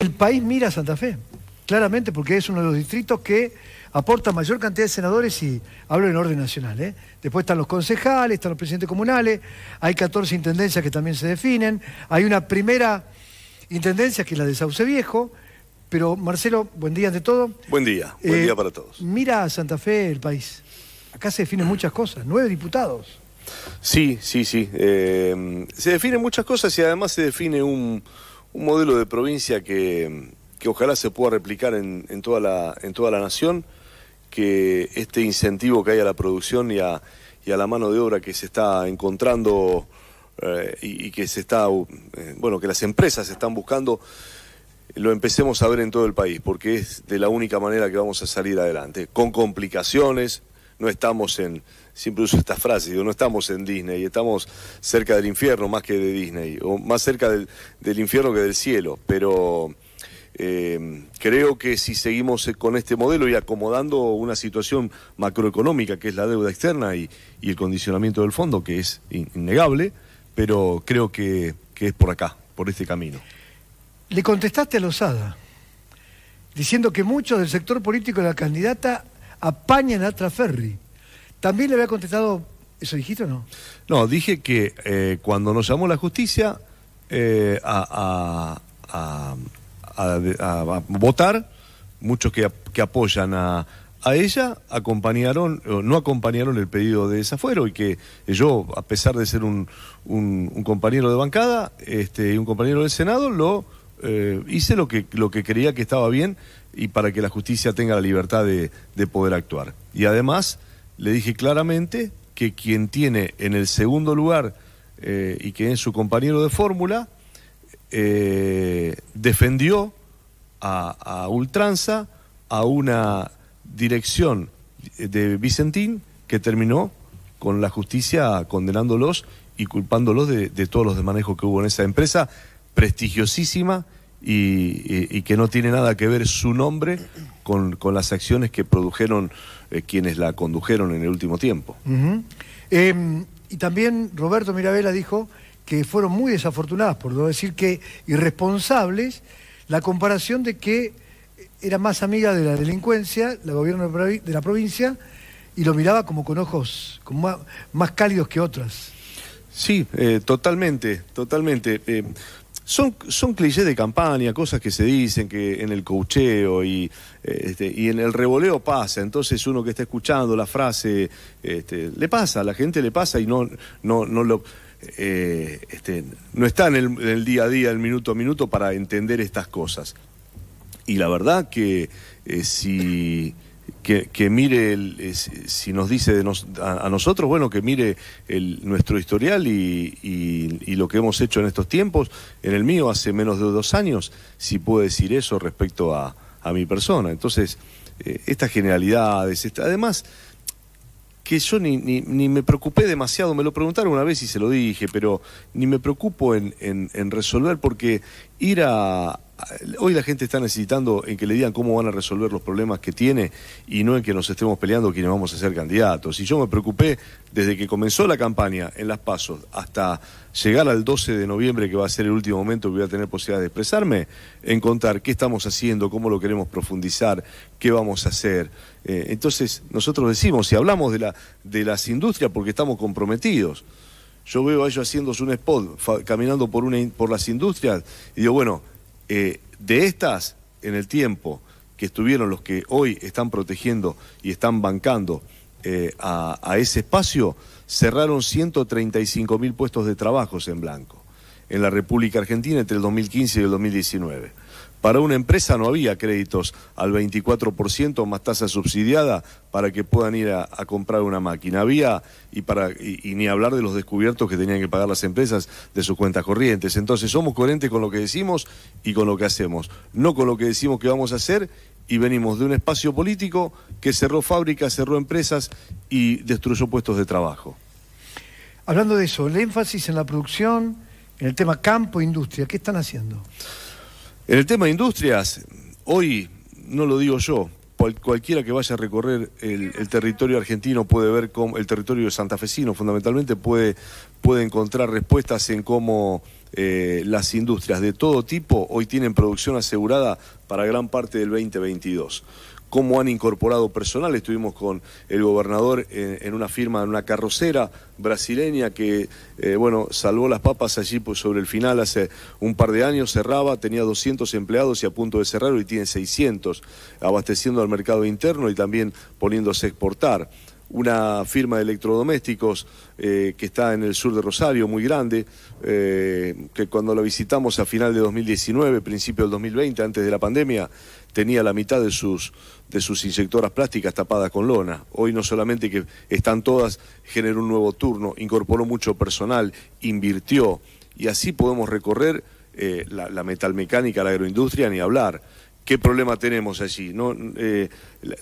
El país mira a Santa Fe, claramente, porque es uno de los distritos que aporta mayor cantidad de senadores y hablo en orden nacional. ¿eh? Después están los concejales, están los presidentes comunales, hay 14 intendencias que también se definen, hay una primera intendencia que es la de Sauce Viejo, pero Marcelo, buen día ante todo. Buen día, buen Eh, día para todos. Mira a Santa Fe el país. Acá se definen muchas cosas, nueve diputados. Sí, sí, sí. eh, se definen muchas cosas y además se define un, un modelo de provincia que, que ojalá se pueda replicar en, en toda la, en toda la nación, que este incentivo que hay a la producción y a, y a la mano de obra que se está encontrando eh, y, que se está, eh, bueno, que las empresas están buscando, lo empecemos a ver en todo el país, porque es de la única manera que vamos a salir adelante, con complicaciones, no estamos en, siempre uso esta frase, digo, no estamos en Disney, estamos cerca del infierno más que de Disney, o más cerca del, infierno que del cielo, pero eh, creo que si seguimos con este modelo y acomodando una situación macroeconómica, que es la deuda externa y, el condicionamiento del fondo, que es in- innegable, pero creo que, que es por acá, por este camino. Le contestaste a Lozada, diciendo que muchos del sector político de la candidata apañan a Traferri. ¿También le había contestado, eso dijiste o no? No, dije que eh, cuando nos llamó la justicia eh, a, a- a- votar, muchos que, que apoyan a, a ella acompañaron, no acompañaron el pedido de desafuero y que yo, a pesar de ser un, un- un compañero de bancada este, y un compañero del Senado, lo eh, hice lo que, lo que creía que estaba bien y para que la justicia tenga la libertad de, de poder actuar. Y además le dije claramente que quien tiene en el segundo lugar eh, y que es su compañero de fórmula, eh, defendió a, ultranza a una dirección de Vicentín que terminó con la justicia condenándolos y culpándolos de, de todos los desmanejos que hubo en esa empresa prestigiosísima y, y- y que no tiene nada que ver su nombre con, con las acciones que produjeron eh, quienes la condujeron en el último tiempo. Eh, y también Roberto Mirabella dijo que fueron muy desafortunadas, por no decir que irresponsables, la comparación de que era más amiga de la delincuencia, la gobierno de la provincia, y lo miraba como con ojos como más, más cálidos que otras. Sí, eh, totalmente, totalmente. Eh, son, son clichés de campaña, cosas que se dicen que en el cocheo y, eh, este, y en el revoleo pasa. Entonces uno que está escuchando la frase, este, le pasa, a la gente le pasa y no, no, no lo eh, este, no está en el, día a día, el minuto a minuto para entender estas cosas. Y la verdad que eh, si que, que mire el, eh, si nos dice de nos- a, nosotros, bueno, que mire nuestro historial y, y- lo que hemos hecho en estos tiempos. En el mío hace menos de dos años, si puedo decir eso respecto a, a mi persona. Entonces, eh, estas generalidades, esta- además que yo ni, ni, ni me preocupé demasiado, me lo preguntaron una vez y se lo dije, pero ni me preocupo en, en- en resolver porque ir a- Hoy la gente está necesitando en que le digan cómo van a resolver los problemas que tiene y no en que nos estemos peleando quienes vamos a ser candidatos. Y yo me preocupé desde que comenzó la campaña en Las Pasos hasta llegar al 12 de noviembre, que va a ser el último momento que voy a tener posibilidad de expresarme, en contar qué estamos haciendo, cómo lo queremos profundizar, qué vamos a hacer. Eh, entonces, nosotros decimos, si hablamos de, la, de las industrias, porque estamos comprometidos. Yo veo a ellos haciéndose un spot, caminando por, una, por las industrias, y digo, bueno, eh, de estas, en el tiempo que estuvieron los que hoy están protegiendo y están bancando eh, a, a ese espacio, cerraron 135 mil puestos de trabajos en blanco en la República Argentina entre el 2015 y el 2019. Para una empresa no había créditos al 24% más tasa subsidiada para que puedan ir a, comprar una máquina. Había, y, para, y, y ni hablar de los descubiertos que tenían que pagar las empresas de sus cuentas corrientes. Entonces somos coherentes con lo que decimos y con lo que hacemos, no con lo que decimos que vamos a hacer y venimos de un espacio político que cerró fábricas, cerró empresas y destruyó puestos de trabajo. Hablando de eso, el énfasis en la producción, en el tema campo, industria, ¿qué están haciendo? En el tema de industrias, hoy no lo digo yo, cualquiera que vaya a recorrer el, territorio argentino puede ver cómo, el territorio santafesino fundamentalmente puede, puede encontrar respuestas en cómo eh, las industrias de todo tipo hoy tienen producción asegurada para gran parte del 2022 cómo han incorporado personal. Estuvimos con el gobernador en, una firma, en una carrocera brasileña que, eh, bueno, salvó las papas allí pues, sobre el final hace un par de años, cerraba, tenía 200 empleados y a punto de cerrar, hoy tiene 600, abasteciendo al mercado interno y también poniéndose a exportar una firma de electrodomésticos eh, que está en el sur de Rosario, muy grande, eh, que cuando la visitamos a final de 2019, principio del 2020, antes de la pandemia, tenía la mitad de sus, de sus inyectoras plásticas tapadas con lona. Hoy no solamente que están todas, generó un nuevo turno, incorporó mucho personal, invirtió, y así podemos recorrer eh, la, la metalmecánica, la agroindustria, ni hablar. ¿Qué problema tenemos allí? ¿no? Eh,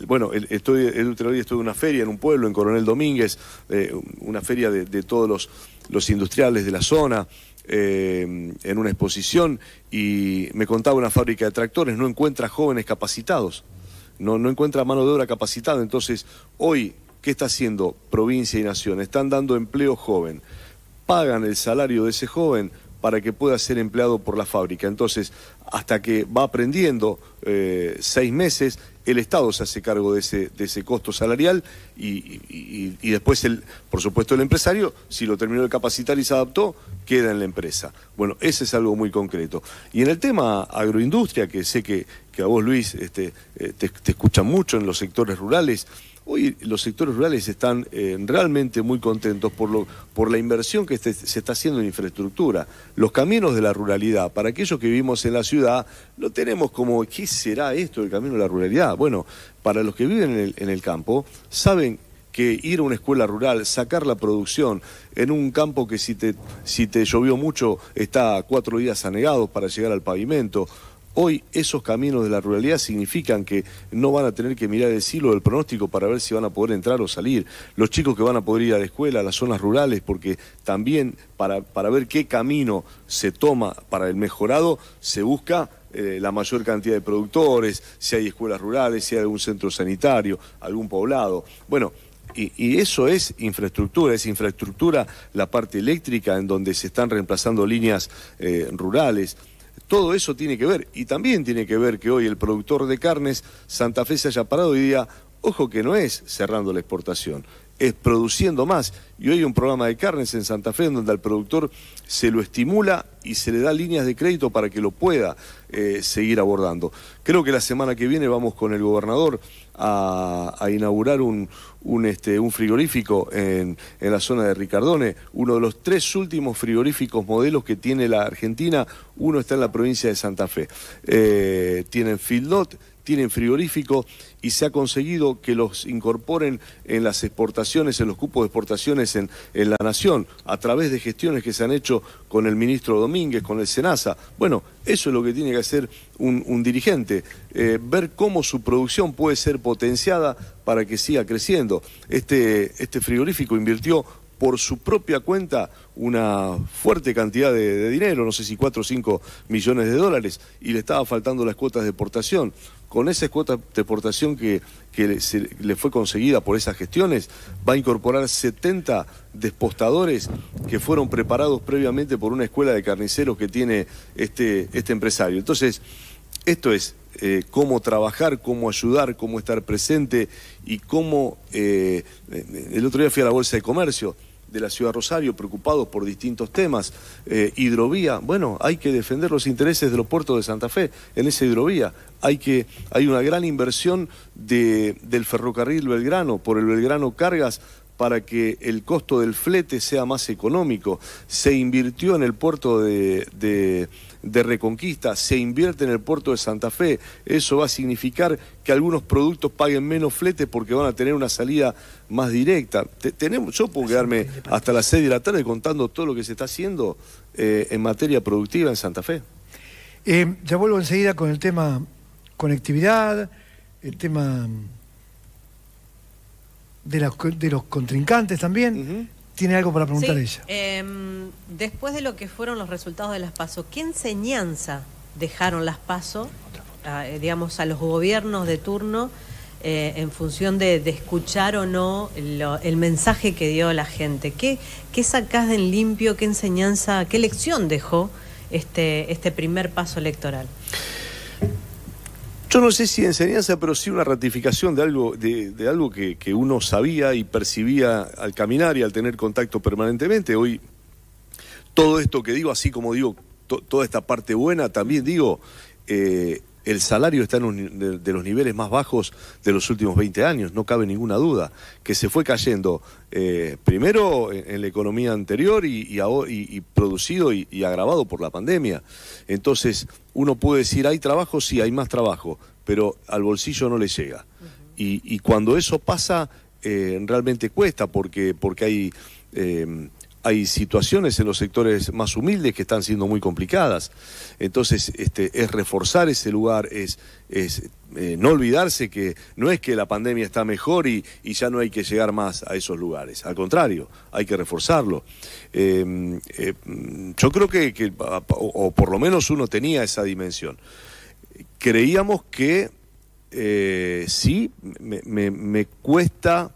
bueno, estoy, el estuve en una feria en un pueblo, en Coronel Domínguez, eh, una feria de, todos los, industriales de la zona, eh, en una exposición, y me contaba una fábrica de tractores, no encuentra jóvenes capacitados, no encuentra mano de obra capacitada. Entonces, hoy, ¿qué está haciendo provincia y nación? Están dando empleo joven, pagan el salario de ese joven para que pueda ser empleado por la fábrica. Entonces, hasta que va aprendiendo eh, seis meses, el Estado se hace cargo de ese, de ese costo salarial y, después, el, por supuesto, el empresario, si lo terminó de capacitar y se adaptó, queda en la empresa. Bueno, ese es algo muy concreto. Y en el tema agroindustria, que sé que, que a vos, Luis, este, eh, te, te escuchan mucho en los sectores rurales, Hoy los sectores rurales están eh, realmente muy contentos por, lo, por la inversión que se está haciendo en infraestructura. Los caminos de la ruralidad, para aquellos que vivimos en la ciudad, lo tenemos como, ¿qué será esto del camino de la ruralidad? Bueno, para los que viven en el, campo, saben que ir a una escuela rural, sacar la producción en un campo que si te, si te llovió mucho está cuatro días anegados para llegar al pavimento, Hoy esos caminos de la ruralidad significan que no van a tener que mirar el silo del pronóstico para ver si van a poder entrar o salir. Los chicos que van a poder ir a la escuela, a las zonas rurales, porque también para, para ver qué camino se toma para el mejorado, se busca eh, la mayor cantidad de productores, si hay escuelas rurales, si hay algún centro sanitario, algún poblado. Bueno, y, eso es infraestructura, es infraestructura la parte eléctrica en donde se están reemplazando líneas eh, rurales. Todo eso tiene que ver y también tiene que ver que hoy el productor de carnes Santa Fe se haya parado y diga, ojo que no es cerrando la exportación, es produciendo más. Y hoy hay un programa de carnes en Santa Fe donde al productor se lo estimula y se le da líneas de crédito para que lo pueda eh, seguir abordando. Creo que la semana que viene vamos con el gobernador a, inaugurar un, este, un frigorífico en, en, la zona de Ricardone, uno de los tres últimos frigoríficos modelos que tiene la Argentina, uno está en la provincia de Santa Fe. Eh, tienen Fieldot, tienen frigorífico y se ha conseguido que los incorporen en las exportaciones, en los cupos de exportaciones en, en la nación, a través de gestiones que se han hecho con el ministro Domínguez, con el SENASA. Bueno, eso es lo que tiene que hacer un, dirigente, eh, ver cómo su producción puede ser potenciada para que siga creciendo. Este, este frigorífico invirtió por su propia cuenta una fuerte cantidad de, dinero, no sé si 4 o 5 millones de dólares, y le estaba faltando las cuotas de exportación. Con esa cuota de exportación que, le, fue conseguida por esas gestiones, va a incorporar 70 despostadores que fueron preparados previamente por una escuela de carniceros que tiene este, este empresario. Entonces, esto es eh, cómo trabajar, cómo ayudar, cómo estar presente y cómo... Eh, el otro día fui a la Bolsa de Comercio de la ciudad de Rosario, preocupados por distintos temas. Eh, hidrovía, bueno, hay que defender los intereses de los puertos de Santa Fe en esa hidrovía. Hay, que, hay una gran inversión de, del ferrocarril Belgrano, por el Belgrano Cargas, para que el costo del flete sea más económico. Se invirtió en el puerto de, de, Reconquista, se invierte en el puerto de Santa Fe. Eso va a significar que algunos productos paguen menos flete porque van a tener una salida más directa. tenemos, yo puedo quedarme hasta las 6 de la tarde contando todo lo que se está haciendo eh, en materia productiva en Santa Fe. Eh, ya vuelvo enseguida con el tema conectividad, el tema de, de los contrincantes también. Tiene algo para preguntar ella. Em, después de lo que fueron los resultados de las PASO, ¿qué enseñanza dejaron las PASO, digamos, a los gobiernos de turno eh, en función de, escuchar o no el mensaje que dio la gente. ¿Qué, qué sacás en limpio, qué enseñanza, qué lección dejó este, este primer paso electoral? Yo no sé si enseñanza, pero sí una ratificación de algo, de, algo que, uno sabía y percibía al caminar y al tener contacto permanentemente. Hoy, todo esto que digo, así como digo toda esta parte buena, también digo, eh, el salario está en de, los niveles más bajos de los últimos 20 años, no cabe ninguna duda, que se fue cayendo eh, primero en, la economía anterior y, y, producido y, agravado por la pandemia. Entonces, uno puede decir, hay trabajo, sí, hay más trabajo, pero al bolsillo no le llega. y, cuando eso pasa, eh, realmente cuesta porque, porque hay... Eh, hay situaciones en los sectores más humildes que están siendo muy complicadas. Entonces, este, es reforzar ese lugar, es, es eh, no olvidarse que no es que la pandemia está mejor y, ya no hay que llegar más a esos lugares. Al contrario, hay que reforzarlo. Em, eh, yo creo que, o, por lo menos uno tenía esa dimensión. Creíamos que eh, sí, me cuesta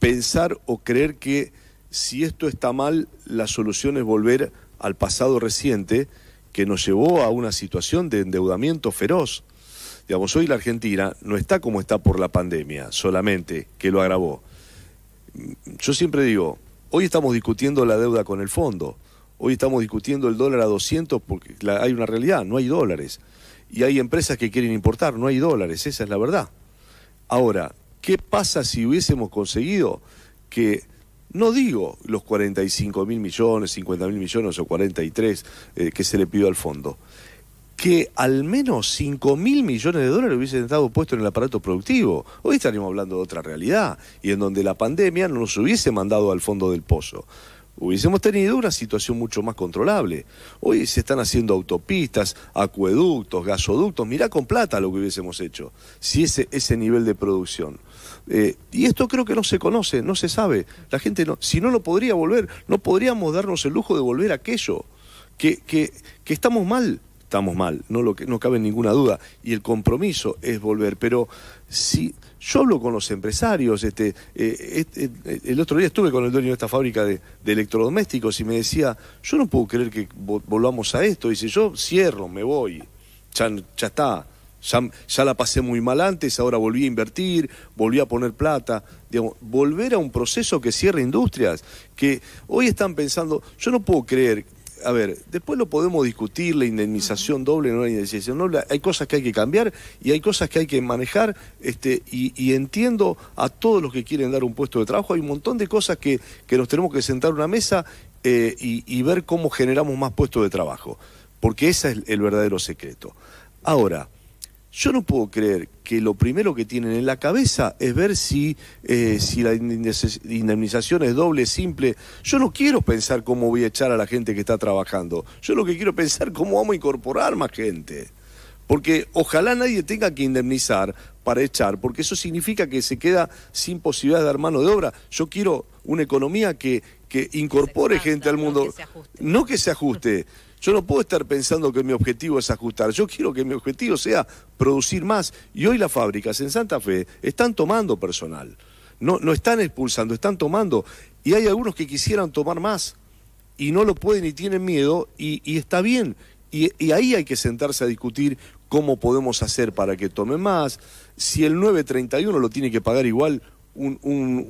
pensar o creer que si esto está mal, la solución es volver al pasado reciente que nos llevó a una situación de endeudamiento feroz. Digamos, hoy la Argentina no está como está por la pandemia solamente, que lo agravó. Yo siempre digo, hoy estamos discutiendo la deuda con el fondo, hoy estamos discutiendo el dólar a 200 porque hay una realidad, no hay dólares. Y hay empresas que quieren importar, no hay dólares, esa es la verdad. Ahora, ¿qué pasa si hubiésemos conseguido que no digo los 45 mil millones, 50 mil millones o 43 eh, que se le pidió al fondo. Que al menos 5 mil millones de dólares hubiesen estado puestos en el aparato productivo. Hoy estaríamos hablando de otra realidad y en donde la pandemia no nos hubiese mandado al fondo del pozo hubiésemos tenido una situación mucho más controlable. Hoy se están haciendo autopistas, acueductos, gasoductos, mirá con plata lo que hubiésemos hecho, si ese, ese nivel de producción. Eh, y esto creo que no se conoce, no se sabe. La gente no, si no lo podría volver, no podríamos darnos el lujo de volver a aquello. Que, que, que estamos mal, estamos mal, no, lo que, no cabe ninguna duda. Y el compromiso es volver. Pero si yo hablo con los empresarios, este, eh, este el otro día estuve con el dueño de esta fábrica de, electrodomésticos y me decía, yo no puedo creer que volvamos a esto. Dice, yo cierro, me voy, ya, ya está ya, la pasé muy mal antes, ahora volví a invertir, volví a poner plata. Digamos, volver a un proceso que cierre industrias, que hoy están pensando, yo no puedo creer, a ver, después lo podemos discutir, la indemnización doble, no la indemnización doble, hay cosas que hay que cambiar y hay cosas que hay que manejar, este, y, entiendo a todos los que quieren dar un puesto de trabajo, hay un montón de cosas que, nos tenemos que sentar en una mesa eh, y, ver cómo generamos más puestos de trabajo, porque ese es el verdadero secreto. Ahora, yo no puedo creer que lo primero que tienen en la cabeza es ver si, eh, si la indemnización es doble, simple. Yo no quiero pensar cómo voy a echar a la gente que está trabajando. Yo lo que quiero pensar es cómo vamos a incorporar más gente. Porque ojalá nadie tenga que indemnizar para echar, porque eso significa que se queda sin posibilidad de dar mano de obra. Yo quiero una economía que, que incorpore gente al mundo, no que se ajuste. Yo no puedo estar pensando que mi objetivo es ajustar. Yo quiero que mi objetivo sea producir más. Y hoy las fábricas en Santa Fe están tomando personal. No, no están expulsando, están tomando. Y hay algunos que quisieran tomar más y no lo pueden y tienen miedo y, está bien. Y, ahí hay que sentarse a discutir cómo podemos hacer para que tomen más. Si el 931 lo tiene que pagar igual un,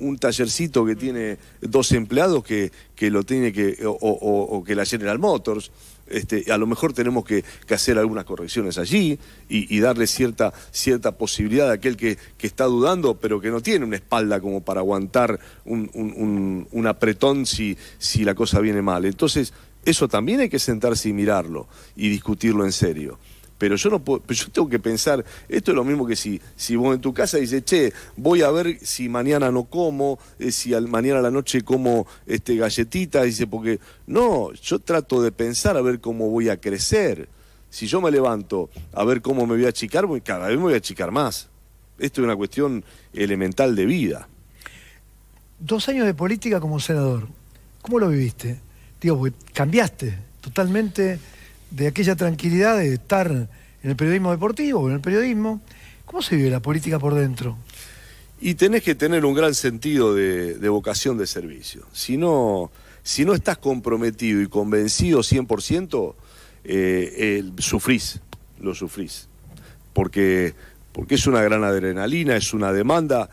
un, tallercito que tiene dos empleados que, que lo tiene que, o, que la General Motors. Este, a lo mejor tenemos que, hacer algunas correcciones allí y, darle cierta, cierta posibilidad a aquel que, que, está dudando, pero que no tiene una espalda como para aguantar un, un, un apretón si, si la cosa viene mal. Entonces, eso también hay que sentarse y mirarlo y discutirlo en serio. Pero yo no puedo, yo tengo que pensar, esto es lo mismo que si, si vos en tu casa dices, che, voy a ver si mañana no como, eh, si mañana a la noche como este, galletitas, dice, porque no, yo trato de pensar a ver cómo voy a crecer. Si yo me levanto a ver cómo me voy a achicar, cada vez me voy a achicar más. Esto es una cuestión elemental de vida. Dos años de política como senador, ¿cómo lo viviste? Digo, cambiaste totalmente de aquella tranquilidad de estar en el periodismo deportivo, en el periodismo. ¿Cómo se vive la política por dentro? Y tenés que tener un gran sentido de, vocación de servicio. Si no, si no estás comprometido y convencido 100%, eh, sufrís, lo sufrís. Porque, porque es una gran adrenalina, es una demanda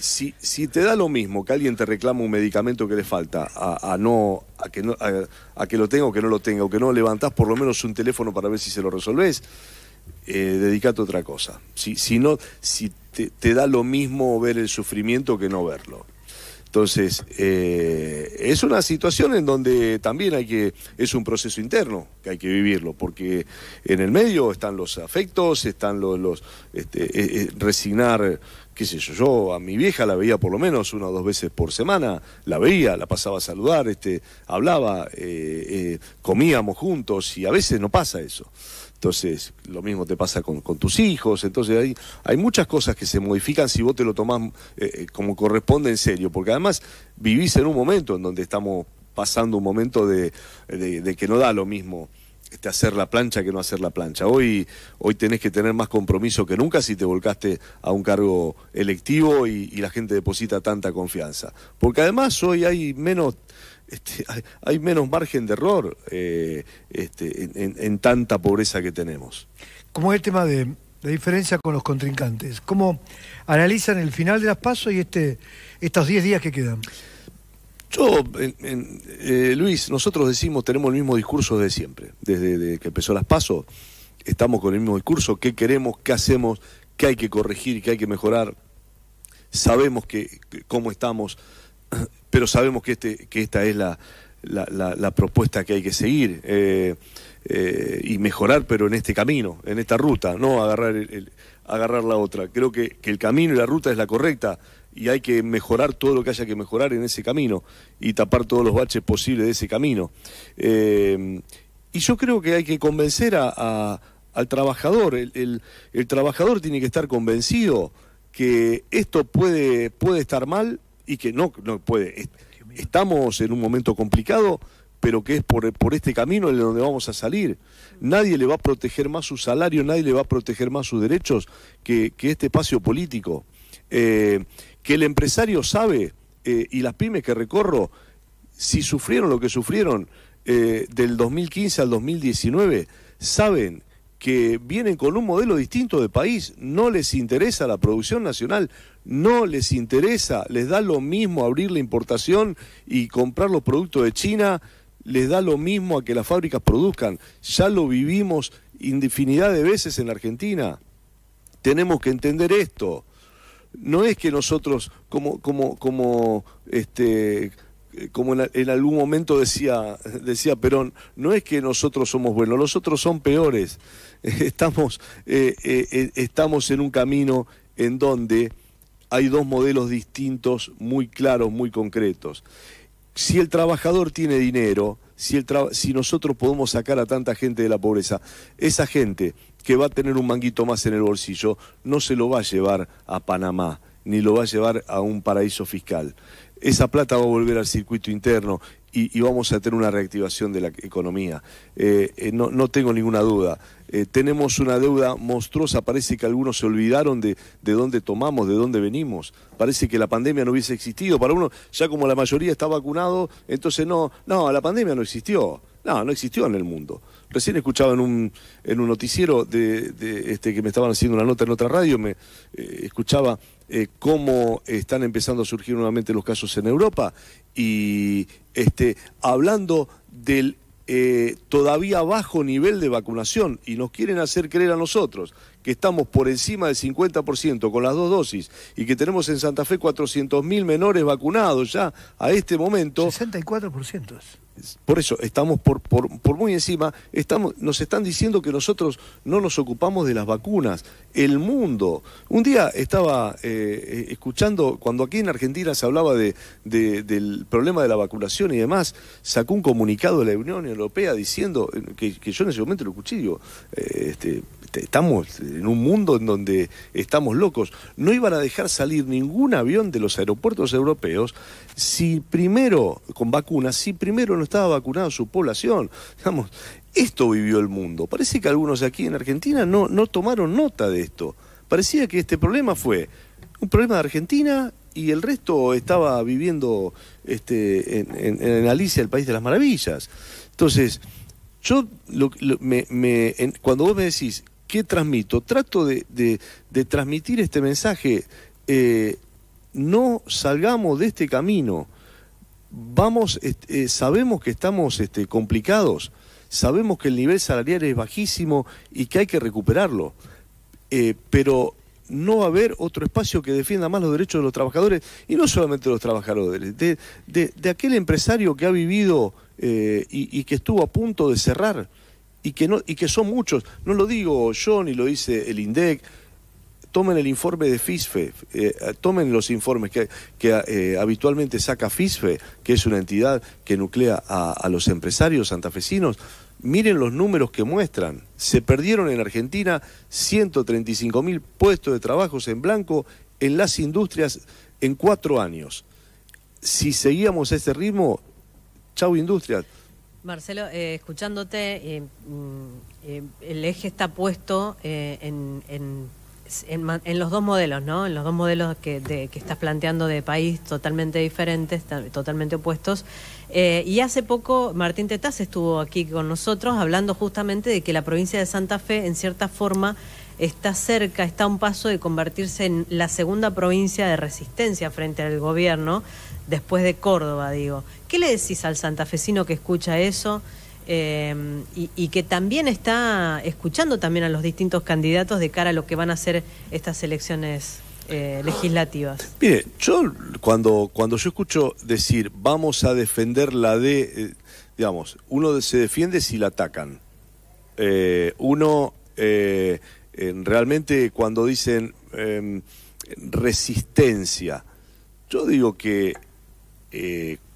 si, si te da lo mismo que alguien te reclama un medicamento que le falta a, no, a que no a, que lo tenga o que no lo tenga, o que no levantás por lo menos un teléfono para ver si se lo resolvés, eh, dedicate a otra cosa. Si, si no, si te, da lo mismo ver el sufrimiento que no verlo. Entonces, eh, es una situación en donde también hay que, es un proceso interno que hay que vivirlo, porque en el medio están los afectos, están los, los este, eh, eh, resignar qué sé yo, yo a mi vieja la veía por lo menos una o dos veces por semana, la veía, la pasaba a saludar, este, hablaba, eh, eh, comíamos juntos y a veces no pasa eso. Entonces, lo mismo te pasa con, tus hijos, entonces hay, hay muchas cosas que se modifican si vos te lo tomás eh, como corresponde en serio, porque además vivís en un momento en donde estamos pasando un momento de que no da lo mismo este, hacer la plancha que no hacer la plancha. Hoy, hoy tenés que tener más compromiso que nunca si te volcaste a un cargo electivo y, la gente deposita tanta confianza. Porque además hoy hay menos, este, hay, menos margen de error eh, este, en, tanta pobreza que tenemos. ¿Cómo es el tema de, de diferencia con los contrincantes? ¿Cómo analizan el final de las pasos y este, estos 10 días que quedan? Yo, eh, Luis, nosotros decimos, tenemos el mismo discurso de siempre, desde que empezó las pasos, estamos con el mismo discurso, qué queremos, qué hacemos, qué hay que corregir, qué hay que mejorar. Sabemos que, cómo estamos, pero sabemos que, este, que esta es la, la, propuesta que hay que seguir eh, eh, y mejorar, pero en este camino, en esta ruta, no agarrar, el, agarrar la otra. Creo que, que el camino y la ruta es la correcta y hay que mejorar todo lo que haya que mejorar en ese camino y tapar todos los baches posibles de ese camino. Eh, y yo creo que hay que convencer a, al trabajador, el, el, trabajador tiene que estar convencido que esto puede, puede estar mal y que no, no puede. Estamos en un momento complicado, pero que es por, por este camino en donde vamos a salir. Nadie le va a proteger más su salario, nadie le va a proteger más sus derechos que, que este espacio político. Eh, que el empresario sabe, eh, y las pymes que recorro, si sufrieron lo que sufrieron eh, del 2015 al 2019, saben que vienen con un modelo distinto de país, no les interesa la producción nacional, no les interesa, les da lo mismo abrir la importación y comprar los productos de China, les da lo mismo a que las fábricas produzcan. Ya lo vivimos infinidad de veces en la Argentina. Tenemos que entender esto no es que nosotros, como, como, como, este, como en, algún momento decía, decía Perón, no es que nosotros somos buenos, los otros son peores. Estamos, eh, eh, estamos en un camino en donde hay dos modelos distintos, muy claros, muy concretos. Si el trabajador tiene dinero, si, el si nosotros podemos sacar a tanta gente de la pobreza, esa gente que va a tener un manguito más en el bolsillo no se lo va a llevar a Panamá, ni lo va a llevar a un paraíso fiscal. Esa plata va a volver al circuito interno y, vamos a tener una reactivación de la economía. Eh, eh, no, tengo ninguna duda. Eh, tenemos una deuda monstruosa, parece que algunos se olvidaron de, de dónde tomamos, de dónde venimos. Parece que la pandemia no hubiese existido. Para uno, ya como la mayoría está vacunado, entonces no, no, la pandemia no existió. No, no existió en el mundo. Recién escuchaba en un, en un noticiero de, este, que me estaban haciendo una nota en otra radio, me escuchaba cómo están empezando a surgir nuevamente los casos en Europa y este, hablando del eh, todavía bajo nivel de vacunación y nos quieren hacer creer a nosotros que estamos por encima del 50% con las dos dosis y que tenemos en Santa Fe 400.000 menores vacunados ya a este momento. 64% por eso estamos por, por, muy encima, estamos, nos están diciendo que nosotros no nos ocupamos de las vacunas. El mundo. Un día estaba eh, escuchando, cuando aquí en Argentina se hablaba de, del problema de la vacunación y demás, sacó un comunicado de la Unión Europea diciendo, eh, que, yo en ese momento lo escuché, digo, eh, este, estamos en un mundo en donde estamos locos. No iban a dejar salir ningún avión de los aeropuertos europeos si primero, con vacunas, si primero no estaba vacunada su población. esto vivió el mundo. Parece que algunos aquí en Argentina no, no tomaron nota de esto. parecía que este problema fue un problema de Argentina y el resto estaba viviendo este, en, Alicia, el País de las Maravillas. Entonces, yo me, cuando vos me decís, ¿qué transmito? Trato de, transmitir este mensaje. Eh, no salgamos de este camino. Vamos, eh, sabemos que estamos este, complicados, sabemos que el nivel salarial es bajísimo y que hay que recuperarlo. Eh, pero no va a haber otro espacio que defienda más los derechos de los trabajadores, y no solamente de los trabajadores, de, de, aquel empresario que ha vivido eh, y, que estuvo a punto de cerrar, y que, no, y que son muchos, no lo digo yo ni lo dice el INDEC, tomen el informe de FISFE, eh, tomen los informes que, eh, habitualmente saca FISFE, que es una entidad que nuclea a, los empresarios santafesinos, Miren los números que muestran. Se perdieron en Argentina 135 mil puestos de trabajos en blanco en las industrias en cuatro años. Si seguíamos ese ritmo, chau industrias. Marcelo, eh, escuchándote, mm, el eje está puesto en, los dos modelos, ¿no? En los dos modelos que, que estás planteando de país totalmente diferentes, totalmente opuestos. Eh, y hace poco Martín Tetaz estuvo aquí con nosotros hablando justamente de que la provincia de Santa Fe, en cierta forma, está cerca, está a un paso de convertirse en la segunda provincia de resistencia frente al gobierno, después de Córdoba, digo. ¿Qué le decís al santafesino que escucha eso? Em, y, que también está escuchando también a los distintos candidatos de cara a lo que van a ser estas elecciones eh, legislativas. Mire, yo cuando, cuando yo escucho decir vamos a defender la de, eh, digamos, uno se defiende si la atacan. Eh, uno realmente cuando dicen em, resistencia, yo digo que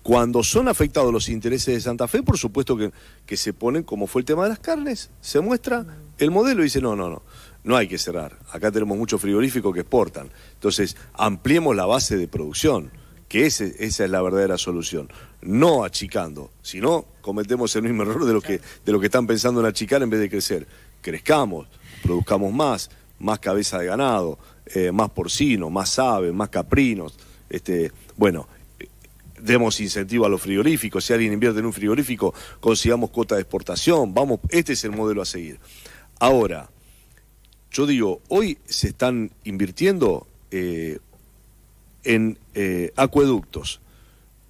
cuando son afectados los intereses de Santa Fe, por supuesto que, que, se ponen, como fue el tema de las carnes, se muestra el modelo y dice, no, no, no, no hay que cerrar. Acá tenemos mucho frigorífico que exportan. Entonces, ampliemos la base de producción, que ese, esa es la verdadera solución. No achicando, sino cometemos el mismo error de lo que, de lo que están pensando en achicar en vez de crecer. Crezcamos, produzcamos más, más cabeza de ganado, eh, más porcino, más aves, más caprinos. Este, bueno, demos incentivo a los frigoríficos, si alguien invierte en un frigorífico, consigamos cuota de exportación, vamos, este es el modelo a seguir. Ahora, yo digo, hoy se están invirtiendo eh, en eh, acueductos,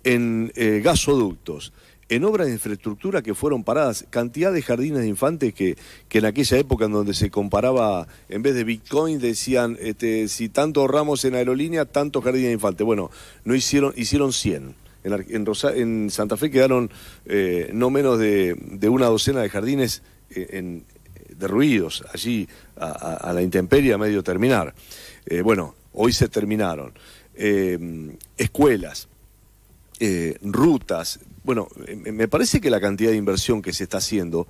en eh, gasoductos, en obras de infraestructura que fueron paradas, cantidad de jardines de infantes que, que en aquella época en donde se comparaba, en vez de Bitcoin, decían, este, si tanto ahorramos en aerolínea, tanto jardines de infantes. Bueno, no hicieron, hicieron 100. En, Santa Fe quedaron eh, no menos de, una docena de jardines eh, derruidos allí a, la intemperie a medio terminar. Eh, bueno, hoy se terminaron. escuelas, rutas. Bueno, me parece que la cantidad de inversión que se está haciendo,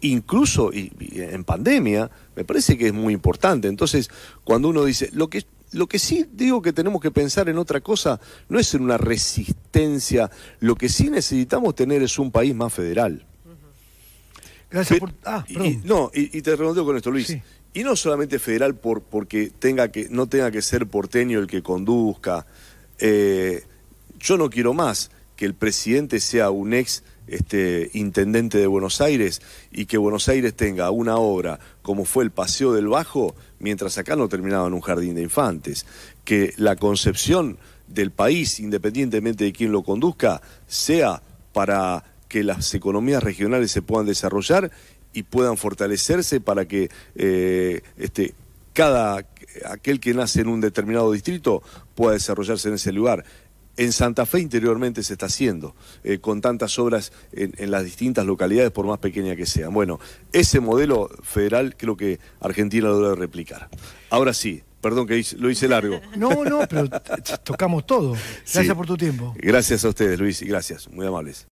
incluso en pandemia, me parece que es muy importante. Entonces, cuando uno dice, lo que lo que sí digo que tenemos que pensar en otra cosa, no es en una resistencia, lo que sí necesitamos tener es un país más federal. Gracias por... Ah, y, no, y, te redondeo con esto, Luis. Y no solamente federal por, porque tenga que, no tenga que ser porteño el que conduzca. Eh, yo no quiero más que el presidente sea un ex este, intendente de Buenos Aires y que Buenos Aires tenga una obra como fue el Paseo del Bajo, mientras acá no terminaba en un jardín de infantes. Que la concepción del país, independientemente de quién lo conduzca, sea para que las economías regionales se puedan desarrollar y puedan fortalecerse para que eh, este, cada aquel que nace en un determinado distrito pueda desarrollarse en ese lugar en Santa Fe interiormente se está haciendo, eh, con tantas obras en, las distintas localidades, por más pequeña que sean. Bueno, ese modelo federal creo que Argentina lo debe replicar. Ahora sí, perdón que lo hice largo. No, no, pero tocamos todo. Gracias por tu tiempo. Gracias a ustedes, Luis, y gracias, muy amables.